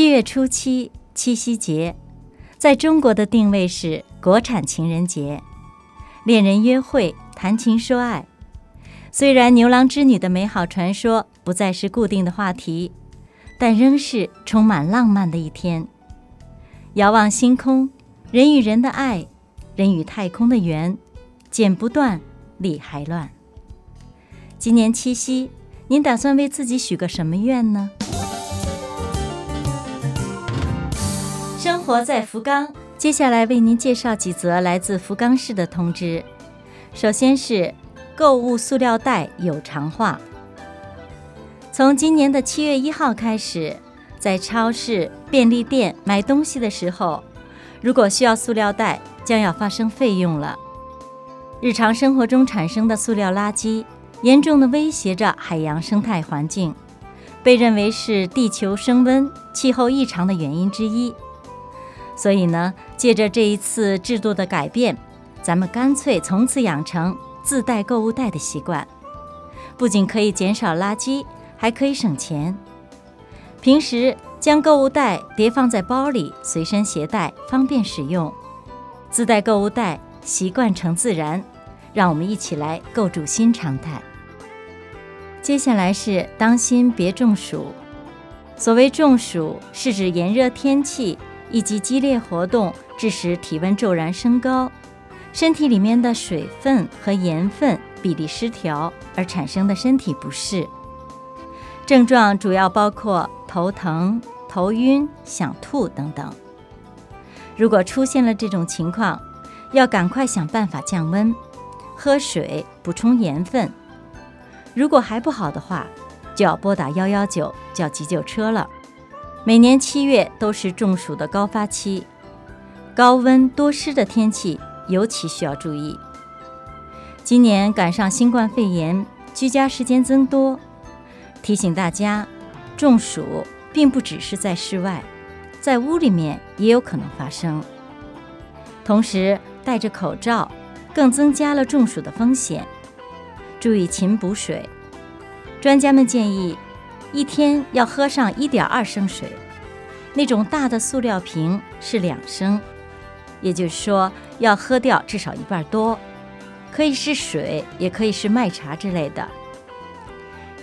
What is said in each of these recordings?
七月初七，七夕节，在中国的定位是国产情人节，恋人约会，谈情说爱。虽然牛郎织女的美好传说不再是固定的话题，但仍是充满浪漫的一天。遥望星空，人与人的爱，人与太空的缘，剪不断，理还乱。今年七夕，您打算为自己许个什么愿呢？活在福冈，接下来为您介绍几则来自福冈市的通知。首先是购物塑料袋有偿化。从今年的七月一号开始，在超市、便利店买东西的时候，如果需要塑料袋，将要发生费用了。日常生活中产生的塑料垃圾。严重的威胁着海洋生态环境，被认为是地球升温、气候异常的原因之一。所以呢，借着这一次制度的改变，咱们干脆从此养成自带购物袋的习惯，不仅可以减少垃圾，还可以省钱。平时将购物袋叠放在包里，随身携带，方便使用。自带购物袋，习惯成自然，让我们一起来构筑新常态。接下来是当心别中暑。所谓中暑，是指炎热天气以及激烈活动致使体温骤然升高，身体里面的水分和盐分比例失调而产生的身体不适。症状主要包括头疼、头晕、想吐等等。如果出现了这种情况，要赶快想办法降温，喝水，补充盐分。如果还不好的话，就要拨打幺幺九叫急救车了。每年七月都是中暑的高发期，高温多湿的天气尤其需要注意。今年赶上新冠肺炎，居家时间增多，提醒大家，中暑并不只是在室外，在屋里面也有可能发生。同时，戴着口罩更增加了中暑的风险。注意勤补水，专家们建议一天要喝上一点二升水，那种大的塑料瓶是两升，也就是说要喝掉至少一半多，可以是水，也可以是麦茶之类的。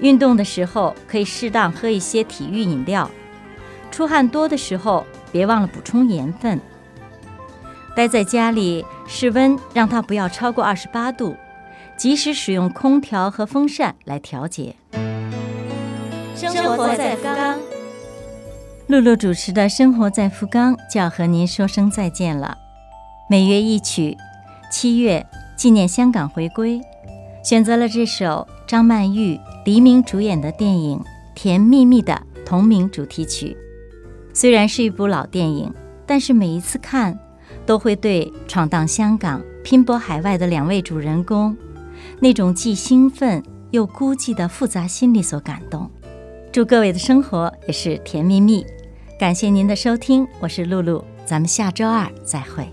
运动的时候可以适当喝一些体育饮料，出汗多的时候别忘了补充盐分。待在家里，室温让它不要超过二十八度。及时使用空调和风扇来调节。生活在福冈，露露主持的《生活在福冈》就要和您说声再见了。每月一曲，七月纪念香港回归，选择了这首张曼玉、黎明主演的电影《甜蜜蜜》的同名主题曲。虽然是一部老电影，但是每一次看，都会对闯荡香港、拼搏海外的两位主人公。那种既兴奋又孤寂的复杂心理所感动，祝各位的生活也是甜蜜蜜。感谢您的收听，我是露露，咱们下周二再会。